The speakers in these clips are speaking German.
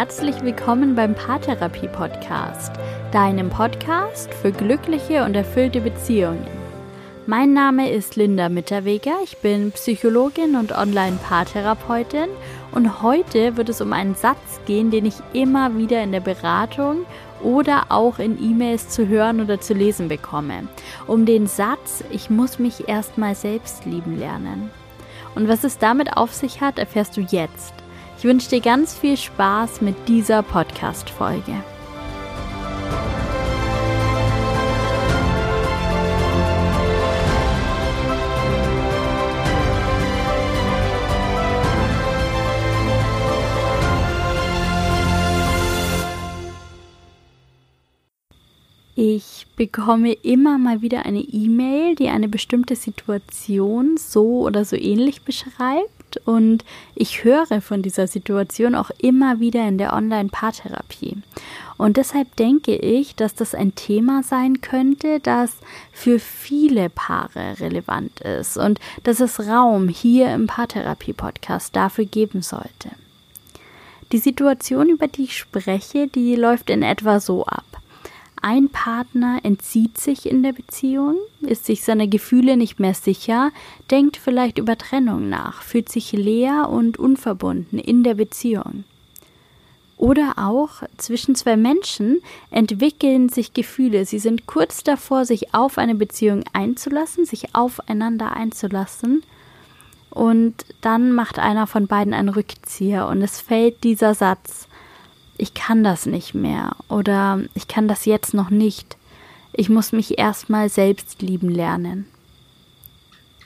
herzlich willkommen beim Paartherapie Podcast, deinem Podcast für glückliche und erfüllte Beziehungen. Mein Name ist Linda Mitterweger, ich bin Psychologin und Online-Paartherapeutin und heute wird es um einen Satz gehen, den ich immer wieder in der Beratung oder auch in E-Mails zu hören oder zu lesen bekomme. Um den Satz, ich muss mich erstmal selbst lieben lernen. Und was es damit auf sich hat, erfährst du jetzt. Ich wünsche dir ganz viel Spaß mit dieser Podcast-Folge. Ich bekomme immer mal wieder eine E-Mail, die eine bestimmte Situation so oder so ähnlich beschreibt und ich höre von dieser Situation auch immer wieder in der Online-Paartherapie. Und deshalb denke ich, dass das ein Thema sein könnte, das für viele Paare relevant ist und dass es Raum hier im Paartherapie-Podcast dafür geben sollte. Die Situation, über die ich spreche, die läuft in etwa so ab. Ein Partner entzieht sich in der Beziehung, ist sich seiner Gefühle nicht mehr sicher, denkt vielleicht über Trennung nach, fühlt sich leer und unverbunden in der Beziehung. Oder auch zwischen zwei Menschen entwickeln sich Gefühle. Sie sind kurz davor, sich auf eine Beziehung einzulassen, sich aufeinander einzulassen. Und dann macht einer von beiden einen Rückzieher und es fällt dieser Satz ich kann das nicht mehr oder ich kann das jetzt noch nicht. Ich muss mich erstmal selbst lieben lernen.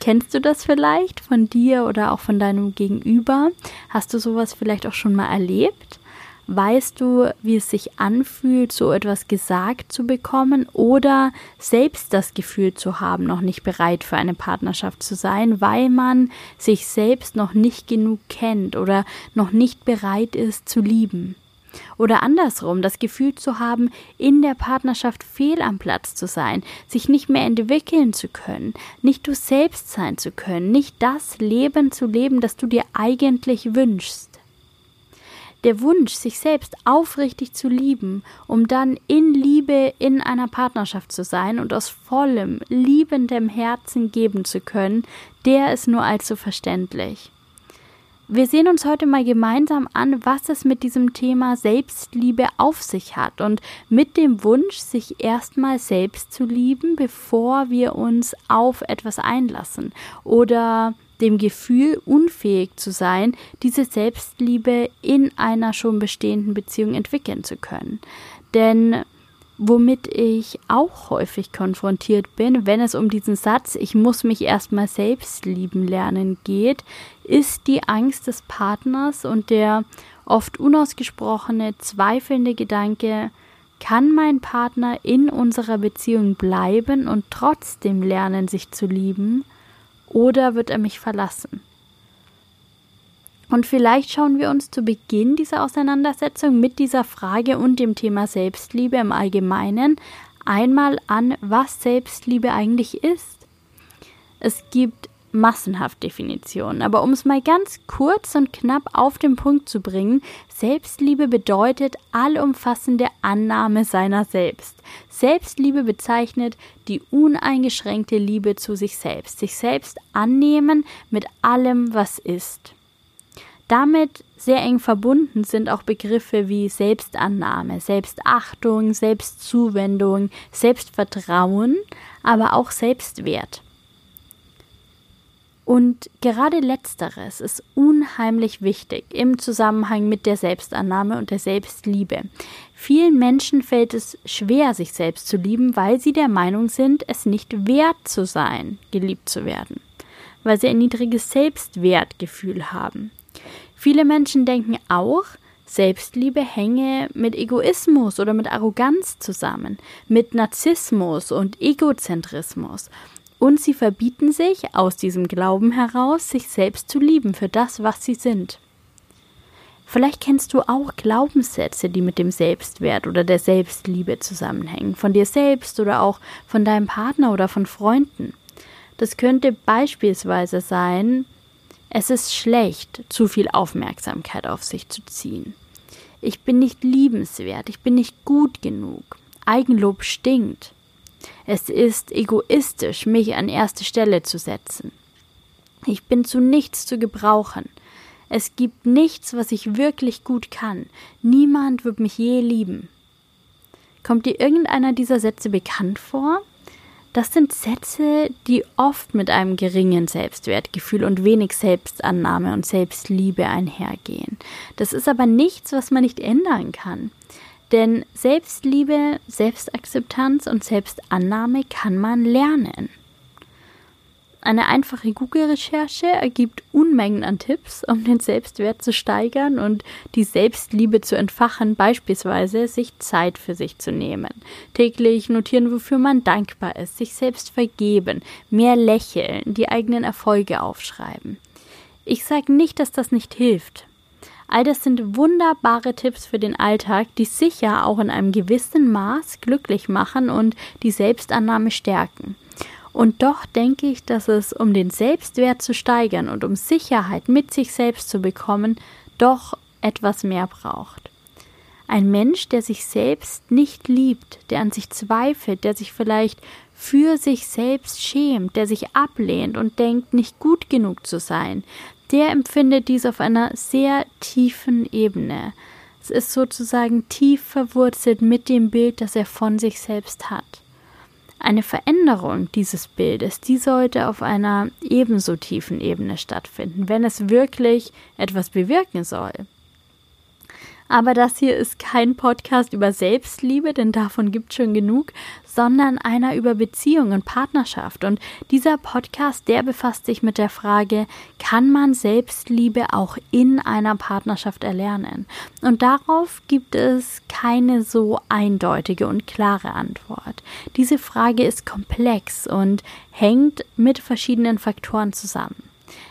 Kennst du das vielleicht von dir oder auch von deinem Gegenüber? Hast du sowas vielleicht auch schon mal erlebt? Weißt du, wie es sich anfühlt, so etwas gesagt zu bekommen oder selbst das Gefühl zu haben, noch nicht bereit für eine Partnerschaft zu sein, weil man sich selbst noch nicht genug kennt oder noch nicht bereit ist zu lieben? Oder andersrum, das Gefühl zu haben, in der Partnerschaft fehl am Platz zu sein, sich nicht mehr entwickeln zu können, nicht du selbst sein zu können, nicht das Leben zu leben, das du dir eigentlich wünschst. Der Wunsch, sich selbst aufrichtig zu lieben, um dann in Liebe in einer Partnerschaft zu sein und aus vollem, liebendem Herzen geben zu können, der ist nur allzu verständlich. Wir sehen uns heute mal gemeinsam an, was es mit diesem Thema Selbstliebe auf sich hat und mit dem Wunsch, sich erstmal selbst zu lieben, bevor wir uns auf etwas einlassen oder dem Gefühl, unfähig zu sein, diese Selbstliebe in einer schon bestehenden Beziehung entwickeln zu können. Denn womit ich auch häufig konfrontiert bin, wenn es um diesen Satz, ich muss mich erstmal selbst lieben lernen geht, ist die Angst des Partners und der oft unausgesprochene, zweifelnde Gedanke, kann mein Partner in unserer Beziehung bleiben und trotzdem lernen, sich zu lieben, oder wird er mich verlassen? Und vielleicht schauen wir uns zu Beginn dieser Auseinandersetzung mit dieser Frage und dem Thema Selbstliebe im Allgemeinen einmal an, was Selbstliebe eigentlich ist. Es gibt massenhaft Definitionen, aber um es mal ganz kurz und knapp auf den Punkt zu bringen, Selbstliebe bedeutet allumfassende Annahme seiner selbst. Selbstliebe bezeichnet die uneingeschränkte Liebe zu sich selbst, sich selbst annehmen mit allem, was ist. Damit sehr eng verbunden sind auch Begriffe wie Selbstannahme, Selbstachtung, Selbstzuwendung, Selbstvertrauen, aber auch Selbstwert. Und gerade letzteres ist unheimlich wichtig im Zusammenhang mit der Selbstannahme und der Selbstliebe. Vielen Menschen fällt es schwer, sich selbst zu lieben, weil sie der Meinung sind, es nicht wert zu sein, geliebt zu werden, weil sie ein niedriges Selbstwertgefühl haben. Viele Menschen denken auch, Selbstliebe hänge mit Egoismus oder mit Arroganz zusammen, mit Narzissmus und Egozentrismus. Und sie verbieten sich aus diesem Glauben heraus, sich selbst zu lieben für das, was sie sind. Vielleicht kennst du auch Glaubenssätze, die mit dem Selbstwert oder der Selbstliebe zusammenhängen, von dir selbst oder auch von deinem Partner oder von Freunden. Das könnte beispielsweise sein, es ist schlecht, zu viel Aufmerksamkeit auf sich zu ziehen. Ich bin nicht liebenswert, ich bin nicht gut genug. Eigenlob stinkt. Es ist egoistisch, mich an erste Stelle zu setzen. Ich bin zu nichts zu gebrauchen. Es gibt nichts, was ich wirklich gut kann. Niemand wird mich je lieben. Kommt dir irgendeiner dieser Sätze bekannt vor? Das sind Sätze, die oft mit einem geringen Selbstwertgefühl und wenig Selbstannahme und Selbstliebe einhergehen. Das ist aber nichts, was man nicht ändern kann. Denn Selbstliebe, Selbstakzeptanz und Selbstannahme kann man lernen. Eine einfache Google-Recherche ergibt Unmengen an Tipps, um den Selbstwert zu steigern und die Selbstliebe zu entfachen, beispielsweise sich Zeit für sich zu nehmen, täglich notieren, wofür man dankbar ist, sich selbst vergeben, mehr lächeln, die eigenen Erfolge aufschreiben. Ich sage nicht, dass das nicht hilft. All das sind wunderbare Tipps für den Alltag, die sicher auch in einem gewissen Maß glücklich machen und die Selbstannahme stärken. Und doch denke ich, dass es, um den Selbstwert zu steigern und um Sicherheit mit sich selbst zu bekommen, doch etwas mehr braucht. Ein Mensch, der sich selbst nicht liebt, der an sich zweifelt, der sich vielleicht für sich selbst schämt, der sich ablehnt und denkt, nicht gut genug zu sein, der empfindet dies auf einer sehr tiefen Ebene. Es ist sozusagen tief verwurzelt mit dem Bild, das er von sich selbst hat. Eine Veränderung dieses Bildes, die sollte auf einer ebenso tiefen Ebene stattfinden, wenn es wirklich etwas bewirken soll. Aber das hier ist kein Podcast über Selbstliebe, denn davon gibt es schon genug, sondern einer über Beziehung und Partnerschaft. Und dieser Podcast, der befasst sich mit der Frage, kann man Selbstliebe auch in einer Partnerschaft erlernen? Und darauf gibt es keine so eindeutige und klare Antwort. Diese Frage ist komplex und hängt mit verschiedenen Faktoren zusammen.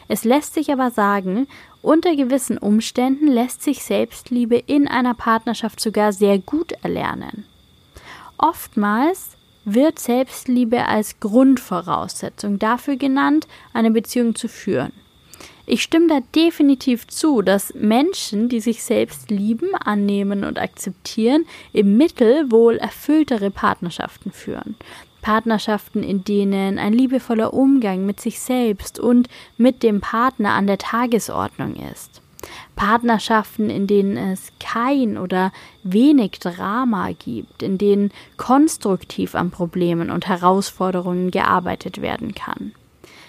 Es lässt sich aber sagen, unter gewissen Umständen lässt sich Selbstliebe in einer Partnerschaft sogar sehr gut erlernen. Oftmals wird Selbstliebe als Grundvoraussetzung dafür genannt, eine Beziehung zu führen. Ich stimme da definitiv zu, dass Menschen, die sich selbst lieben, annehmen und akzeptieren, im Mittel wohl erfülltere Partnerschaften führen. Partnerschaften, in denen ein liebevoller Umgang mit sich selbst und mit dem Partner an der Tagesordnung ist. Partnerschaften, in denen es kein oder wenig Drama gibt, in denen konstruktiv an Problemen und Herausforderungen gearbeitet werden kann.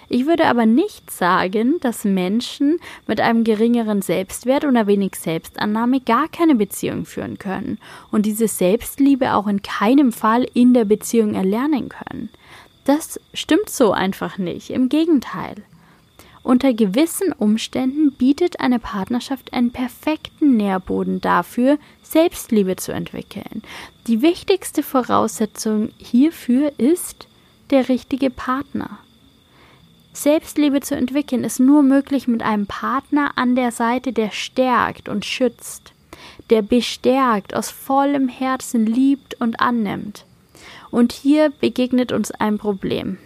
Ich würde aber nicht sagen, dass Menschen mit einem geringeren Selbstwert oder wenig Selbstannahme gar keine Beziehung führen können und diese Selbstliebe auch in keinem Fall in der Beziehung erlernen können. Das stimmt so einfach nicht, im Gegenteil. Unter gewissen Umständen bietet eine Partnerschaft einen perfekten Nährboden dafür, Selbstliebe zu entwickeln. Die wichtigste Voraussetzung hierfür ist der richtige Partner. Selbstliebe zu entwickeln ist nur möglich mit einem Partner an der Seite, der stärkt und schützt, der bestärkt, aus vollem Herzen liebt und annimmt. Und hier begegnet uns ein Problem.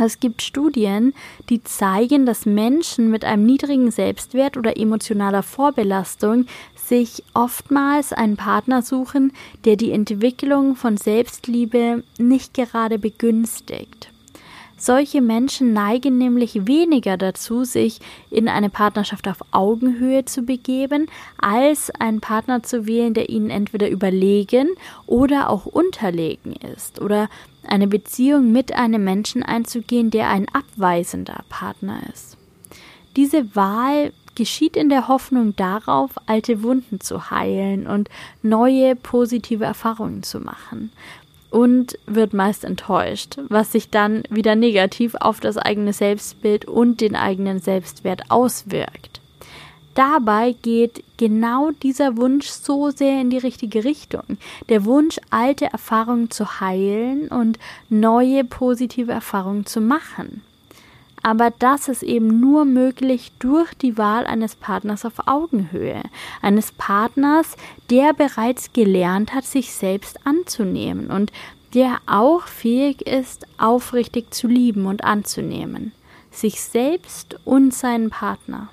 Es gibt Studien, die zeigen, dass Menschen mit einem niedrigen Selbstwert oder emotionaler Vorbelastung sich oftmals einen Partner suchen, der die Entwicklung von Selbstliebe nicht gerade begünstigt. Solche Menschen neigen nämlich weniger dazu, sich in eine Partnerschaft auf Augenhöhe zu begeben, als einen Partner zu wählen, der ihnen entweder überlegen oder auch unterlegen ist, oder eine Beziehung mit einem Menschen einzugehen, der ein abweisender Partner ist. Diese Wahl geschieht in der Hoffnung darauf, alte Wunden zu heilen und neue positive Erfahrungen zu machen und wird meist enttäuscht, was sich dann wieder negativ auf das eigene Selbstbild und den eigenen Selbstwert auswirkt. Dabei geht genau dieser Wunsch so sehr in die richtige Richtung. Der Wunsch, alte Erfahrungen zu heilen und neue positive Erfahrungen zu machen. Aber das ist eben nur möglich durch die Wahl eines Partners auf Augenhöhe. Eines Partners, der bereits gelernt hat, sich selbst anzunehmen und der auch fähig ist, aufrichtig zu lieben und anzunehmen. Sich selbst und seinen Partner.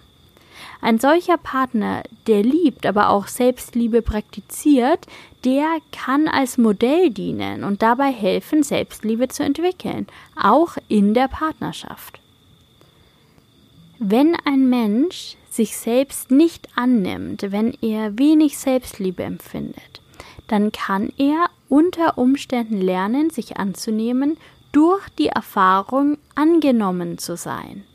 Ein solcher Partner, der liebt, aber auch Selbstliebe praktiziert, der kann als Modell dienen und dabei helfen, Selbstliebe zu entwickeln, auch in der Partnerschaft. Wenn ein Mensch sich selbst nicht annimmt, wenn er wenig Selbstliebe empfindet, dann kann er unter Umständen lernen, sich anzunehmen, durch die Erfahrung angenommen zu sein,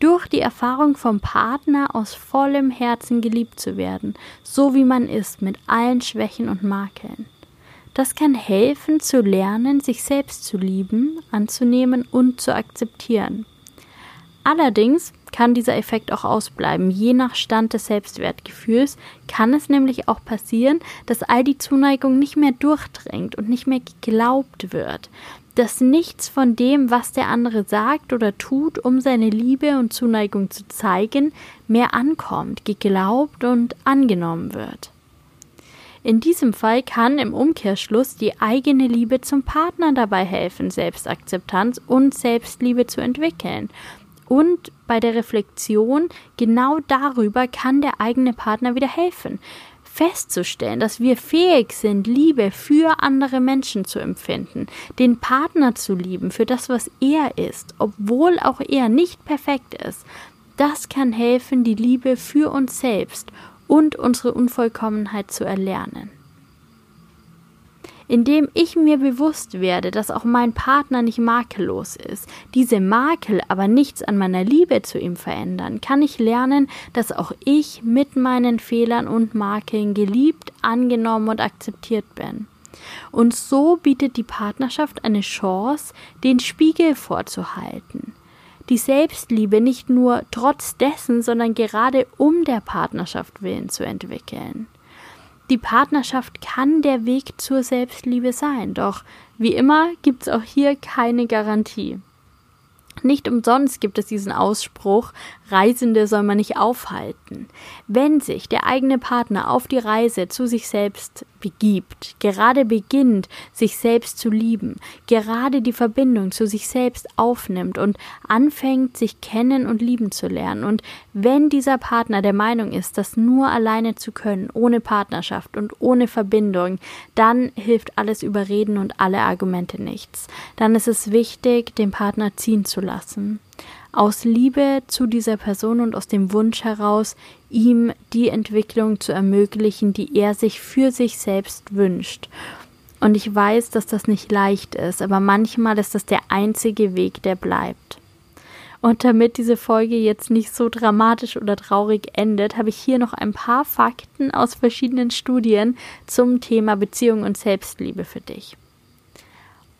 durch die Erfahrung vom Partner aus vollem Herzen geliebt zu werden, so wie man ist, mit allen Schwächen und Makeln. Das kann helfen zu lernen, sich selbst zu lieben, anzunehmen und zu akzeptieren. Allerdings kann dieser Effekt auch ausbleiben. Je nach Stand des Selbstwertgefühls kann es nämlich auch passieren, dass all die Zuneigung nicht mehr durchdringt und nicht mehr geglaubt wird. Dass nichts von dem, was der andere sagt oder tut, um seine Liebe und Zuneigung zu zeigen, mehr ankommt, geglaubt und angenommen wird. In diesem Fall kann im Umkehrschluss die eigene Liebe zum Partner dabei helfen, Selbstakzeptanz und Selbstliebe zu entwickeln und bei der Reflexion genau darüber kann der eigene Partner wieder helfen. Festzustellen, dass wir fähig sind, Liebe für andere Menschen zu empfinden, den Partner zu lieben für das, was er ist, obwohl auch er nicht perfekt ist, das kann helfen, die Liebe für uns selbst und unsere Unvollkommenheit zu erlernen indem ich mir bewusst werde, dass auch mein Partner nicht makellos ist, diese Makel aber nichts an meiner Liebe zu ihm verändern, kann ich lernen, dass auch ich mit meinen Fehlern und Makeln geliebt, angenommen und akzeptiert bin. Und so bietet die Partnerschaft eine Chance, den Spiegel vorzuhalten. Die Selbstliebe nicht nur trotz dessen, sondern gerade um der Partnerschaft willen zu entwickeln. Die Partnerschaft kann der Weg zur Selbstliebe sein, doch wie immer gibt es auch hier keine Garantie. Nicht umsonst gibt es diesen Ausspruch, Reisende soll man nicht aufhalten. Wenn sich der eigene Partner auf die Reise zu sich selbst begibt, gerade beginnt, sich selbst zu lieben, gerade die Verbindung zu sich selbst aufnimmt und anfängt, sich kennen und lieben zu lernen, und wenn dieser Partner der Meinung ist, das nur alleine zu können, ohne Partnerschaft und ohne Verbindung, dann hilft alles Überreden und alle Argumente nichts. Dann ist es wichtig, den Partner ziehen zu lassen aus Liebe zu dieser Person und aus dem Wunsch heraus, ihm die Entwicklung zu ermöglichen, die er sich für sich selbst wünscht. Und ich weiß, dass das nicht leicht ist, aber manchmal ist das der einzige Weg, der bleibt. Und damit diese Folge jetzt nicht so dramatisch oder traurig endet, habe ich hier noch ein paar Fakten aus verschiedenen Studien zum Thema Beziehung und Selbstliebe für dich.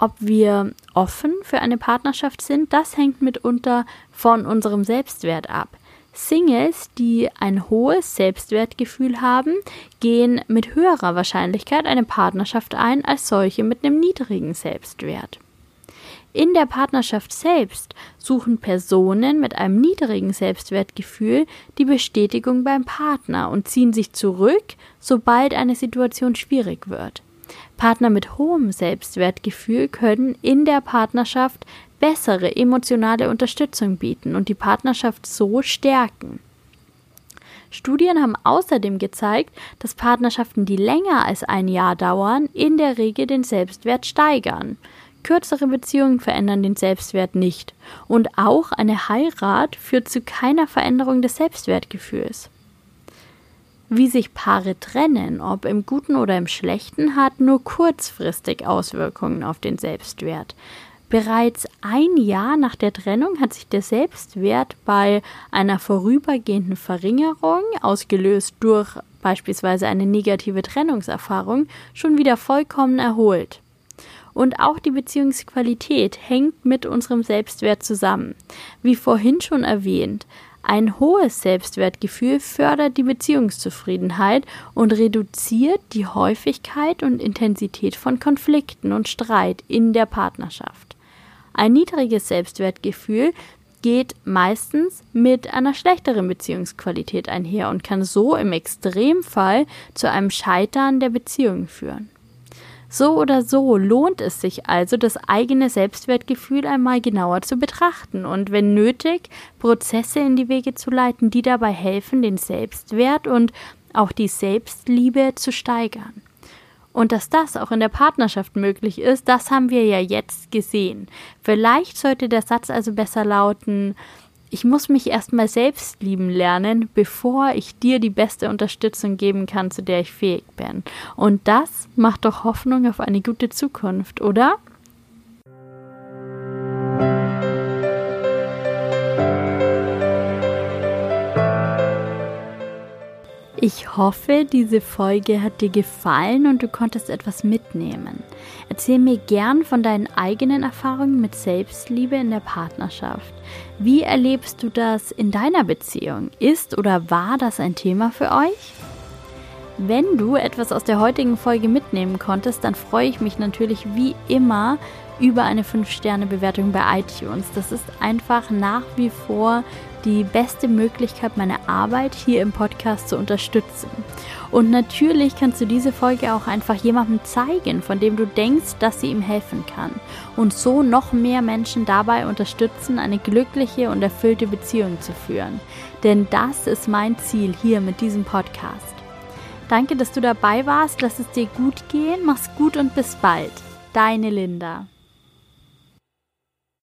Ob wir offen für eine Partnerschaft sind, das hängt mitunter von unserem Selbstwert ab. Singles, die ein hohes Selbstwertgefühl haben, gehen mit höherer Wahrscheinlichkeit eine Partnerschaft ein als solche mit einem niedrigen Selbstwert. In der Partnerschaft selbst suchen Personen mit einem niedrigen Selbstwertgefühl die Bestätigung beim Partner und ziehen sich zurück, sobald eine Situation schwierig wird. Partner mit hohem Selbstwertgefühl können in der Partnerschaft bessere emotionale Unterstützung bieten und die Partnerschaft so stärken. Studien haben außerdem gezeigt, dass Partnerschaften, die länger als ein Jahr dauern, in der Regel den Selbstwert steigern. Kürzere Beziehungen verändern den Selbstwert nicht. Und auch eine Heirat führt zu keiner Veränderung des Selbstwertgefühls. Wie sich Paare trennen, ob im Guten oder im Schlechten, hat nur kurzfristig Auswirkungen auf den Selbstwert. Bereits ein Jahr nach der Trennung hat sich der Selbstwert bei einer vorübergehenden Verringerung, ausgelöst durch beispielsweise eine negative Trennungserfahrung, schon wieder vollkommen erholt. Und auch die Beziehungsqualität hängt mit unserem Selbstwert zusammen. Wie vorhin schon erwähnt, ein hohes Selbstwertgefühl fördert die Beziehungszufriedenheit und reduziert die Häufigkeit und Intensität von Konflikten und Streit in der Partnerschaft. Ein niedriges Selbstwertgefühl geht meistens mit einer schlechteren Beziehungsqualität einher und kann so im Extremfall zu einem Scheitern der Beziehung führen. So oder so lohnt es sich also, das eigene Selbstwertgefühl einmal genauer zu betrachten und wenn nötig, Prozesse in die Wege zu leiten, die dabei helfen, den Selbstwert und auch die Selbstliebe zu steigern. Und dass das auch in der Partnerschaft möglich ist, das haben wir ja jetzt gesehen. Vielleicht sollte der Satz also besser lauten, ich muss mich erstmal selbst lieben lernen, bevor ich dir die beste Unterstützung geben kann, zu der ich fähig bin. Und das macht doch Hoffnung auf eine gute Zukunft, oder? Ich hoffe, diese Folge hat dir gefallen und du konntest etwas mitnehmen. Erzähl mir gern von deinen eigenen Erfahrungen mit Selbstliebe in der Partnerschaft. Wie erlebst du das in deiner Beziehung? Ist oder war das ein Thema für euch? Wenn du etwas aus der heutigen Folge mitnehmen konntest, dann freue ich mich natürlich wie immer über eine 5-Sterne-Bewertung bei iTunes. Das ist einfach nach wie vor die beste Möglichkeit, meine Arbeit hier im Podcast zu unterstützen. Und natürlich kannst du diese Folge auch einfach jemandem zeigen, von dem du denkst, dass sie ihm helfen kann. Und so noch mehr Menschen dabei unterstützen, eine glückliche und erfüllte Beziehung zu führen. Denn das ist mein Ziel hier mit diesem Podcast. Danke, dass du dabei warst. Lass es dir gut gehen. Mach's gut und bis bald. Deine Linda.